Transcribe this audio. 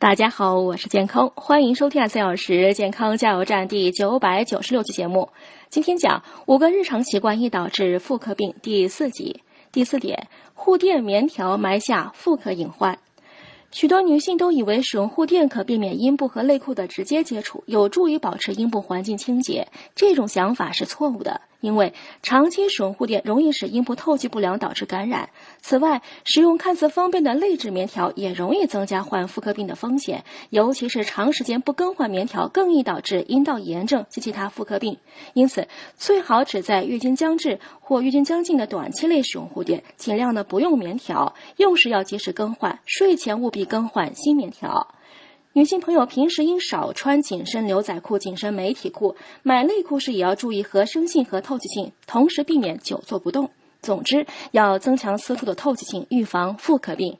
大家好，我是健康，欢迎收听三小时健康加油站第九百九十六期节目。今天讲五个日常习惯易导致妇科病第四集第四点：护垫棉条埋下妇科隐患。许多女性都以为使用护垫可避免阴部和内裤的直接接触，有助于保持阴部环境清洁。这种想法是错误的。因为长期使用护垫容易使阴部透气不良，导致感染。此外，使用看似方便的内置棉条也容易增加患妇科病的风险，尤其是长时间不更换棉条，更易导致阴道炎症及其他妇科病。因此，最好只在月经将至或月经将近的短期内使用护垫，尽量的不用棉条，用时要及时更换，睡前务必更换新棉条。女性朋友平时应少穿紧身牛仔裤、紧身美体裤，买内裤时也要注意合身性和透气性，同时避免久坐不动。总之，要增强私处的透气性，预防妇科病。